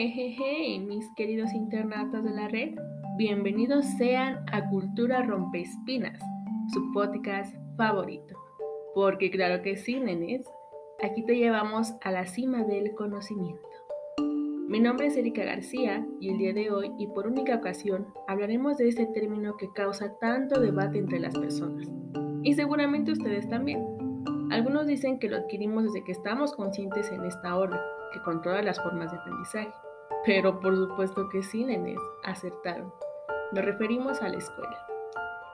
Jejeje, mis queridos internautas de la red, bienvenidos sean a Cultura Rompespinas, su podcast favorito. Porque claro que sí, nenes, aquí te llevamos a la cima del conocimiento. Mi nombre es Erika García y el día de hoy, y por única ocasión, hablaremos de este término que causa tanto debate entre las personas. Y seguramente ustedes también. Algunos dicen que lo adquirimos desde que estamos conscientes en esta orden, que controla las formas de aprendizaje. Pero por supuesto que sí, nenes, acertaron. Nos referimos a la escuela.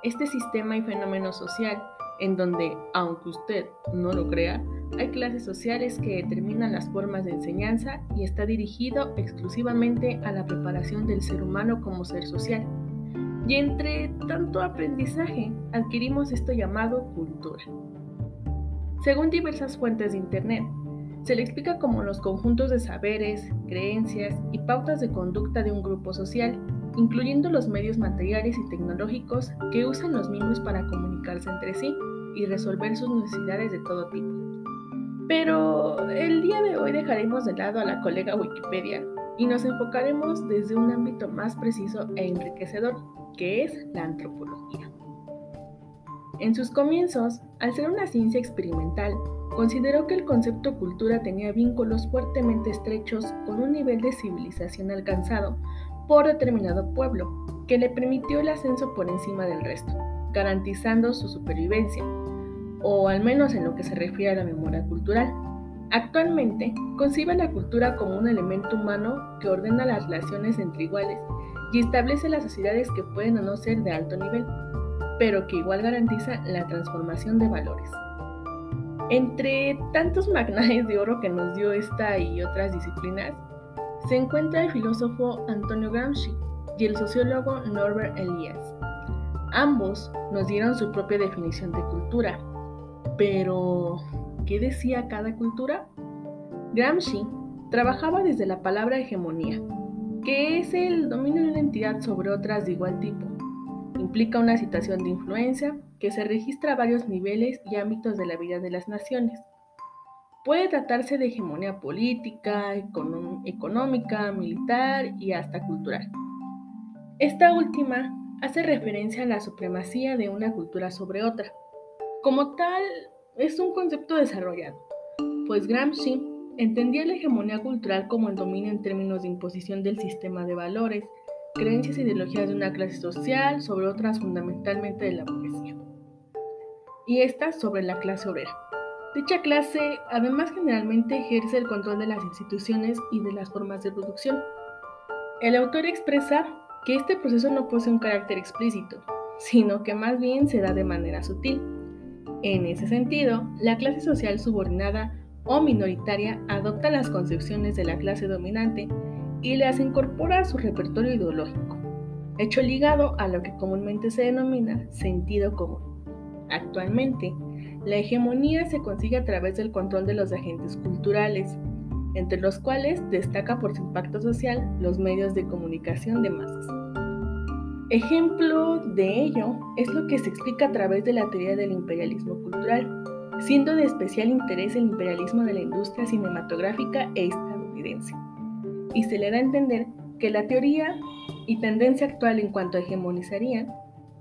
Este sistema y fenómeno social en donde, aunque usted no lo crea, hay clases sociales que determinan las formas de enseñanza y está dirigido exclusivamente a la preparación del ser humano como ser social. Y entre tanto aprendizaje, adquirimos esto llamado cultura. Según diversas fuentes de Internet, se le explica como los conjuntos de saberes, creencias y pautas de conducta de un grupo social, incluyendo los medios materiales y tecnológicos que usan los mismos para comunicarse entre sí y resolver sus necesidades de todo tipo. Pero el día de hoy dejaremos de lado a la colega Wikipedia y nos enfocaremos desde un ámbito más preciso e enriquecedor, que es la antropología. En sus comienzos, al ser una ciencia experimental, consideró que el concepto cultura tenía vínculos fuertemente estrechos con un nivel de civilización alcanzado por determinado pueblo, que le permitió el ascenso por encima del resto, garantizando su supervivencia, o al menos en lo que se refiere a la memoria cultural. Actualmente, concibe la cultura como un elemento humano que ordena las relaciones entre iguales y establece las sociedades que pueden o no ser de alto nivel, pero que igual garantiza la transformación de valores. Entre tantos magnates de oro que nos dio esta y otras disciplinas, se encuentra el filósofo Antonio Gramsci y el sociólogo Norbert Elias. Ambos nos dieron su propia definición de cultura. Pero, ¿qué decía cada cultura? Gramsci trabajaba desde la palabra hegemonía, que es el dominio de una entidad sobre otras de igual tipo. Implica una situación de influencia que se registra a varios niveles y ámbitos de la vida de las naciones. Puede tratarse de hegemonía política, económica, militar y hasta cultural. Esta última hace referencia a la supremacía de una cultura sobre otra. Como tal, es un concepto desarrollado, pues Gramsci entendía la hegemonía cultural como el dominio en términos de imposición del sistema de valores, creencias e ideologías de una clase social sobre otras fundamentalmente de la burguesía y esta sobre la clase obrera. Dicha clase además generalmente ejerce el control de las instituciones y de las formas de producción. El autor expresa que este proceso no posee un carácter explícito, sino que más bien se da de manera sutil. En ese sentido, la clase social subordinada o minoritaria adopta las concepciones de la clase dominante y las incorpora a su repertorio ideológico, hecho ligado a lo que comúnmente se denomina sentido común. Actualmente, la hegemonía se consigue a través del control de los agentes culturales, entre los cuales destaca por su impacto social los medios de comunicación de masas. Ejemplo de ello es lo que se explica a través de la teoría del imperialismo cultural, siendo de especial interés el imperialismo de la industria cinematográfica e estadounidense. Y se le da a entender que la teoría y tendencia actual en cuanto a hegemonizaría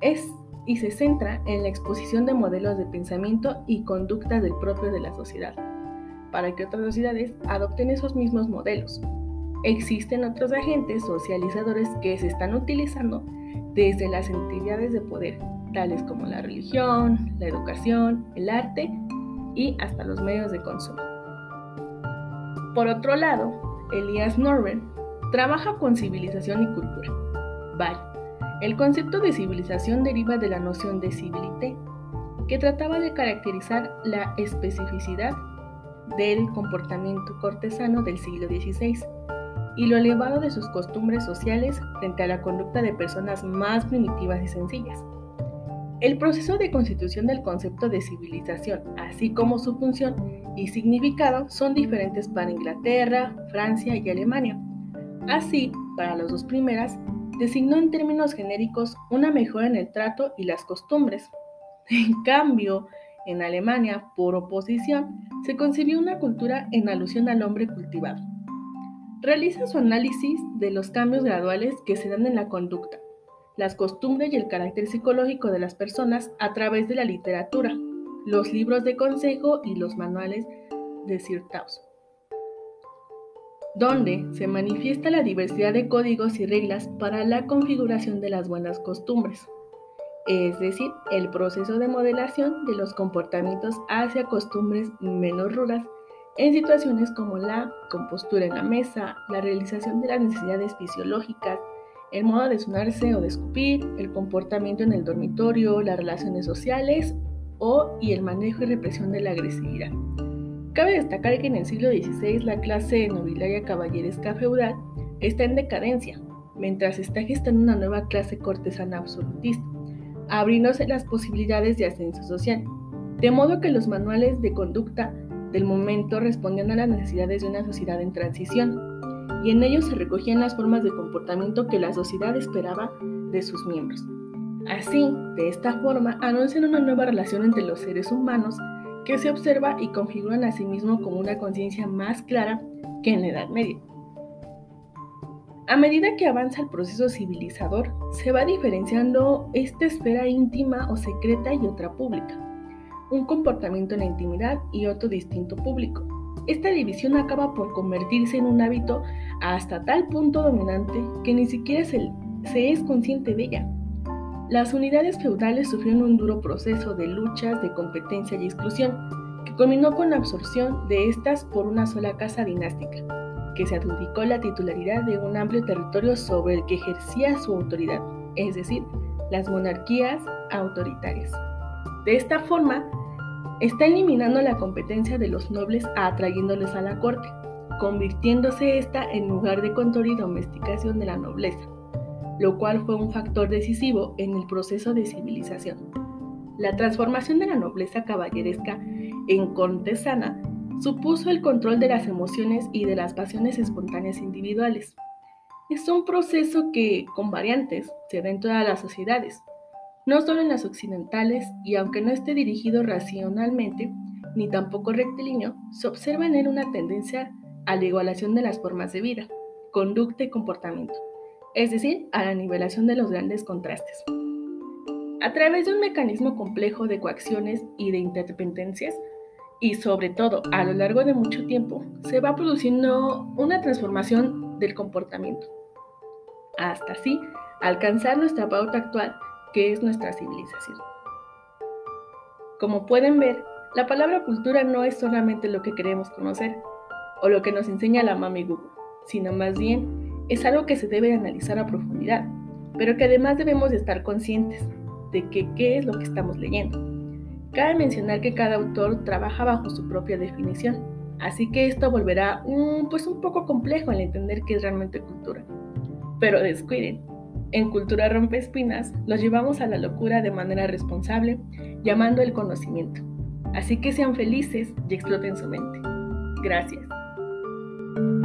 es y se centra en la exposición de modelos de pensamiento y conductas del propio de la sociedad, para que otras sociedades adopten esos mismos modelos. Existen otros agentes socializadores que se están utilizando desde las entidades de poder, tales como la religión, la educación, el arte y hasta los medios de consumo. Por otro lado, Elias Norben trabaja con civilización y cultura. Vaya, el concepto de civilización deriva de la noción de civilité, que trataba de caracterizar la especificidad del comportamiento cortesano del siglo XVI y lo elevado de sus costumbres sociales frente a la conducta de personas más primitivas y sencillas. El proceso de constitución del concepto de civilización, así como su función y significado, son diferentes para Inglaterra, Francia y Alemania. Así, para las dos primeras, designó en términos genéricos una mejora en el trato y las costumbres. En cambio, en Alemania, por oposición, se concibió una cultura en alusión al hombre cultivado. realiza su análisis de los cambios graduales que se dan en la conducta, las costumbres y el carácter psicológico de las personas a través de la literatura, los libros de consejo y los manuales de Sir Taus, donde se manifiesta la diversidad de códigos y reglas para la configuración de las buenas costumbres, es decir, el proceso de modelación de los comportamientos hacia costumbres menos rudas en situaciones como la compostura en la mesa, la realización de las necesidades fisiológicas, el modo de sonarse o de escupir, el comportamiento en el dormitorio, las relaciones sociales o y el manejo y represión de la agresividad. Cabe destacar que en el siglo XVI la clase nobiliaria caballeresca feudal está en decadencia, mientras está gestando una nueva clase cortesana absolutista, abriéndose las posibilidades de ascenso social, de modo que los manuales de conducta del momento respondían a las necesidades de una sociedad en transición, y en ellos se recogían las formas de comportamiento que la sociedad esperaba de sus miembros. Así, de esta forma, anuncian una nueva relación entre los seres humanos que se observa y configuran a sí mismo como una conciencia más clara que en la Edad Media. A medida que avanza el proceso civilizador, se va diferenciando esta esfera íntima o secreta y otra pública, un comportamiento en la intimidad y otro distinto público. Esta división acaba por convertirse en un hábito hasta tal punto dominante que ni siquiera se, es consciente de ella. Las unidades feudales sufrieron un duro proceso de luchas, de competencia y exclusión, que culminó con la absorción de estas por una sola casa dinástica, que se adjudicó la titularidad de un amplio territorio sobre el que ejercía su autoridad, es decir, las monarquías autoritarias. De esta forma, está eliminando la competencia de los nobles atrayéndoles a la corte, convirtiéndose esta en lugar de control y domesticación de la nobleza lo cual fue un factor decisivo en el proceso de civilización. La transformación de la nobleza caballeresca en cortesana supuso el control de las emociones y de las pasiones espontáneas individuales. Es un proceso que, con variantes, se da en todas las sociedades, no solo en las occidentales, y aunque no esté dirigido racionalmente, ni tampoco rectilíneo, se observa en él una tendencia a la igualación de las formas de vida, conducta y comportamiento es decir, a la nivelación de los grandes contrastes. A través de un mecanismo complejo de coacciones y de interdependencias, y sobre todo a lo largo de mucho tiempo, se va produciendo una transformación del comportamiento, hasta así alcanzar nuestra pauta actual, que es nuestra civilización. Como pueden ver, la palabra cultura no es solamente lo que queremos conocer o lo que nos enseña la mami Google, sino más bien es algo que se debe analizar a profundidad, pero que además debemos estar conscientes de que qué es lo que estamos leyendo. Cabe mencionar que cada autor trabaja bajo su propia definición, así que esto volverá un, pues un poco complejo al entender qué es realmente cultura. Pero descuiden, en Cultura Rompe Espinas los llevamos a la locura de manera responsable, llamando el conocimiento. Así que sean felices y exploten su mente. Gracias. Thank you.